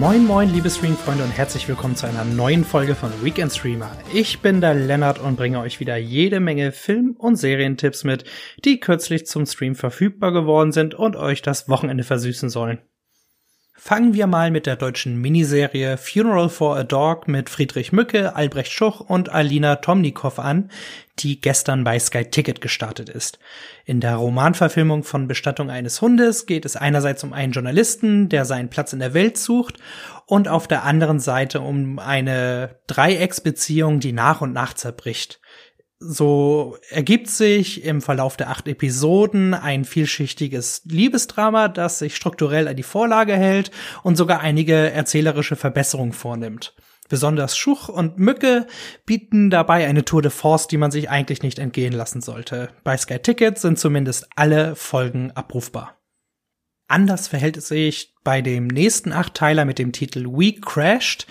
Moin moin liebe Streamfreunde und herzlich willkommen zu einer neuen Folge von Weekend Streamer. Ich bin der Lennart und bringe euch wieder jede Menge Film- und Serientipps mit, die kürzlich zum Stream verfügbar geworden sind und euch das Wochenende versüßen sollen. Fangen wir mal mit der deutschen Miniserie Funeral for a Dog mit Friedrich Mücke, Albrecht Schuch und Alina Tomnikow an, die gestern bei Sky Ticket gestartet ist. In der Romanverfilmung von Bestattung eines Hundes geht es einerseits um einen Journalisten, der seinen Platz in der Welt sucht, und auf der anderen Seite um eine Dreiecksbeziehung, die nach und nach zerbricht so ergibt sich im Verlauf der acht Episoden ein vielschichtiges Liebesdrama, das sich strukturell an die Vorlage hält und sogar einige erzählerische Verbesserungen vornimmt. Besonders Schuch und Mücke bieten dabei eine Tour de Force, die man sich eigentlich nicht entgehen lassen sollte. Bei Sky Ticket sind zumindest alle Folgen abrufbar. Anders verhält es sich bei dem nächsten Achtteiler mit dem Titel We Crashed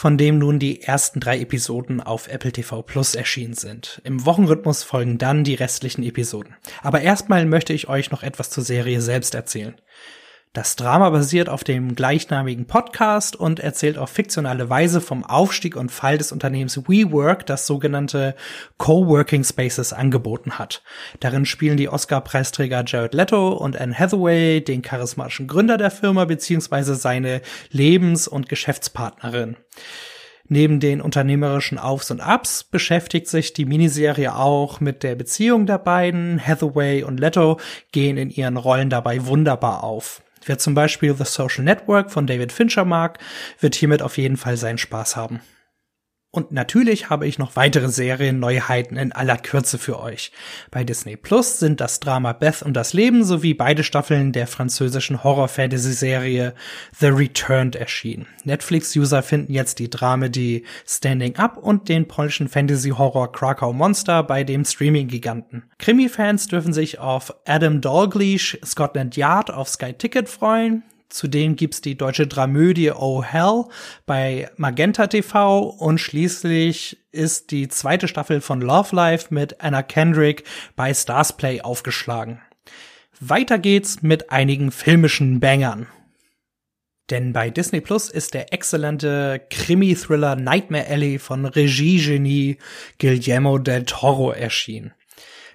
von dem nun die ersten drei Episoden auf Apple TV Plus erschienen sind. Im Wochenrhythmus folgen dann die restlichen Episoden. Aber erstmal möchte ich euch noch etwas zur Serie selbst erzählen. Das Drama basiert auf dem gleichnamigen Podcast und erzählt auf fiktionale Weise vom Aufstieg und Fall des Unternehmens WeWork, das sogenannte Coworking Spaces angeboten hat. Darin spielen die Oscar-Preisträger Jared Leto und Anne Hathaway den charismatischen Gründer der Firma bzw. seine Lebens- und Geschäftspartnerin. Neben den unternehmerischen Aufs und Ups beschäftigt sich die Miniserie auch mit der Beziehung der beiden. Hathaway und Leto gehen in ihren Rollen dabei wunderbar auf. Wer zum Beispiel The Social Network von David Fincher mag, wird hiermit auf jeden Fall seinen Spaß haben. Und natürlich habe ich noch weitere Serienneuheiten in aller Kürze für euch. Bei Disney Plus sind das Drama Beth und das Leben sowie beide Staffeln der französischen Horror-Fantasy-Serie The Returned erschienen. Netflix-User finden jetzt die Dramedy Standing Up und den polnischen Fantasy-Horror Krakau Monster bei dem Streaming-Giganten. Krimi-Fans dürfen sich auf Adam Dalgleish Scotland Yard auf Sky Ticket freuen. Zudem gibt's die deutsche Dramödie Oh Hell bei Magenta TV und schließlich ist die zweite Staffel von Love Life mit Anna Kendrick bei Starsplay aufgeschlagen. Weiter geht's mit einigen filmischen Bangern. Denn bei Disney Plus ist der exzellente Krimi-Thriller Nightmare Alley von Regiegenie Guillermo del Toro erschienen.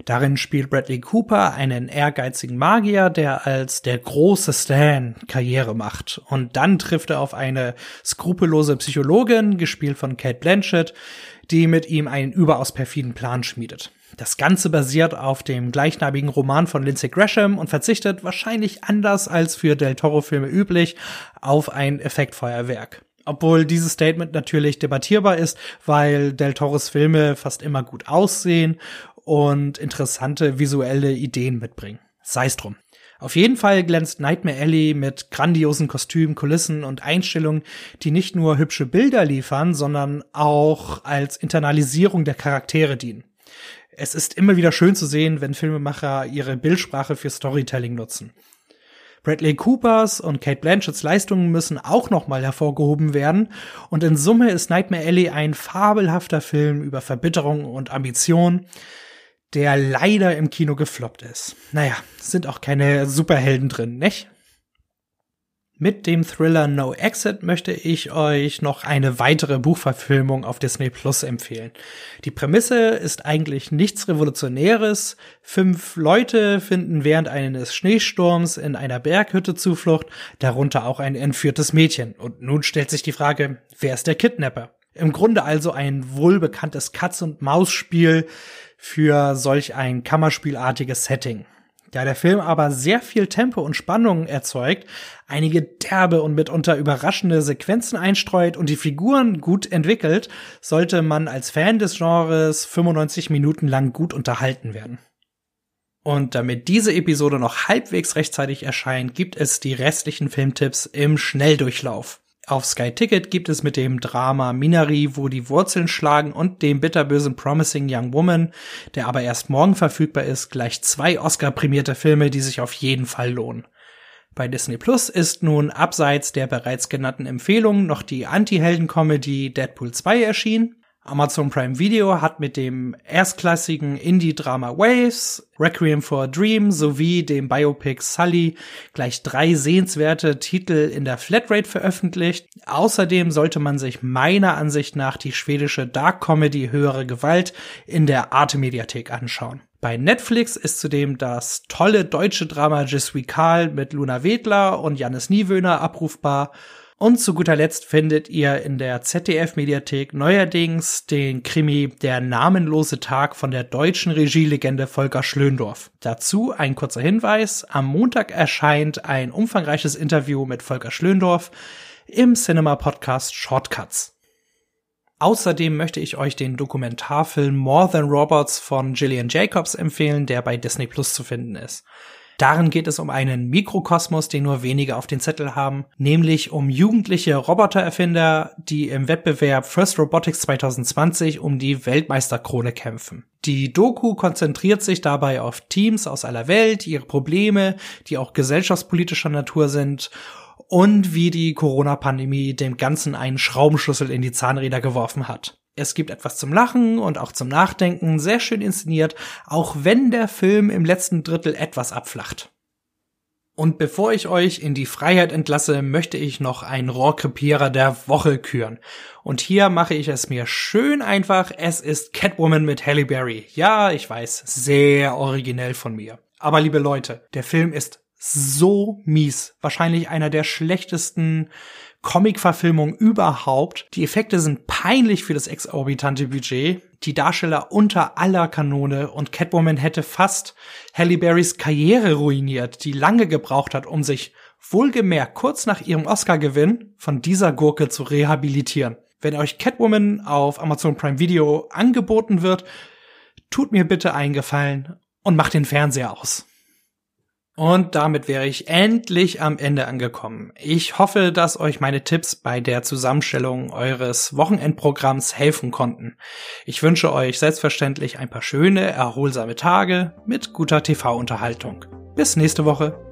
Darin spielt Bradley Cooper einen ehrgeizigen Magier, der als der große Stan Karriere macht. Und dann trifft er auf eine skrupellose Psychologin, gespielt von Kate Blanchett, die mit ihm einen überaus perfiden Plan schmiedet. Das Ganze basiert auf dem gleichnamigen Roman von Lindsay Gresham und verzichtet wahrscheinlich anders als für Del Toro-Filme üblich auf ein Effektfeuerwerk. Obwohl dieses Statement natürlich debattierbar ist, weil Del Toros Filme fast immer gut aussehen und interessante visuelle Ideen mitbringen. Sei's drum. Auf jeden Fall glänzt Nightmare Alley mit grandiosen Kostümen, Kulissen und Einstellungen, die nicht nur hübsche Bilder liefern, sondern auch als Internalisierung der Charaktere dienen. Es ist immer wieder schön zu sehen, wenn Filmemacher ihre Bildsprache für Storytelling nutzen. Bradley Coopers und Kate Blanchetts Leistungen müssen auch nochmal hervorgehoben werden und in Summe ist Nightmare Alley ein fabelhafter Film über Verbitterung und Ambition, der leider im Kino gefloppt ist. Naja, sind auch keine Superhelden drin, nicht? Mit dem Thriller No Exit möchte ich euch noch eine weitere Buchverfilmung auf Disney Plus empfehlen. Die Prämisse ist eigentlich nichts Revolutionäres. Fünf Leute finden während eines Schneesturms in einer Berghütte Zuflucht, darunter auch ein entführtes Mädchen. Und nun stellt sich die Frage, wer ist der Kidnapper? Im Grunde also ein wohlbekanntes Katz-und-Maus-Spiel, für solch ein Kammerspielartiges Setting. Da der Film aber sehr viel Tempo und Spannung erzeugt, einige derbe und mitunter überraschende Sequenzen einstreut und die Figuren gut entwickelt, sollte man als Fan des Genres 95 Minuten lang gut unterhalten werden. Und damit diese Episode noch halbwegs rechtzeitig erscheint, gibt es die restlichen Filmtipps im Schnelldurchlauf. Auf Sky Ticket gibt es mit dem Drama Minari, wo die Wurzeln schlagen und dem bitterbösen Promising Young Woman, der aber erst morgen verfügbar ist, gleich zwei Oscar-prämierte Filme, die sich auf jeden Fall lohnen. Bei Disney Plus ist nun abseits der bereits genannten Empfehlungen noch die Anti-Helden-Comedy Deadpool 2 erschienen. Amazon Prime Video hat mit dem erstklassigen Indie-Drama Waves, Requiem for a Dream sowie dem Biopic Sully gleich drei sehenswerte Titel in der Flatrate veröffentlicht. Außerdem sollte man sich meiner Ansicht nach die schwedische Dark Comedy Höhere Gewalt in der Arte Mediathek anschauen. Bei Netflix ist zudem das tolle deutsche Drama Je suis Karl mit Luna Wedler und Jannis Niewöhner abrufbar und zu guter Letzt findet ihr in der ZDF-Mediathek neuerdings den Krimi Der namenlose Tag von der deutschen Regielegende Volker Schlöndorff. Dazu ein kurzer Hinweis. Am Montag erscheint ein umfangreiches Interview mit Volker Schlöndorff im Cinema-Podcast Shortcuts. Außerdem möchte ich euch den Dokumentarfilm More Than Robots von Gillian Jacobs empfehlen, der bei Disney Plus zu finden ist. Darin geht es um einen Mikrokosmos, den nur wenige auf den Zettel haben, nämlich um jugendliche Robotererfinder, die im Wettbewerb First Robotics 2020 um die Weltmeisterkrone kämpfen. Die Doku konzentriert sich dabei auf Teams aus aller Welt, ihre Probleme, die auch gesellschaftspolitischer Natur sind und wie die Corona-Pandemie dem Ganzen einen Schraubenschlüssel in die Zahnräder geworfen hat. Es gibt etwas zum Lachen und auch zum Nachdenken, sehr schön inszeniert, auch wenn der Film im letzten Drittel etwas abflacht. Und bevor ich euch in die Freiheit entlasse, möchte ich noch einen Rohrkrepierer der Woche küren. Und hier mache ich es mir schön einfach. Es ist Catwoman mit Halle Berry. Ja, ich weiß, sehr originell von mir. Aber liebe Leute, der Film ist so mies. Wahrscheinlich einer der schlechtesten Comic-Verfilmung überhaupt. Die Effekte sind peinlich für das exorbitante Budget. Die Darsteller unter aller Kanone und Catwoman hätte fast Halle Berrys Karriere ruiniert, die lange gebraucht hat, um sich wohlgemerkt kurz nach ihrem Oscar-Gewinn von dieser Gurke zu rehabilitieren. Wenn euch Catwoman auf Amazon Prime Video angeboten wird, tut mir bitte einen Gefallen und macht den Fernseher aus. Und damit wäre ich endlich am Ende angekommen. Ich hoffe, dass euch meine Tipps bei der Zusammenstellung eures Wochenendprogramms helfen konnten. Ich wünsche euch selbstverständlich ein paar schöne, erholsame Tage mit guter TV-Unterhaltung. Bis nächste Woche.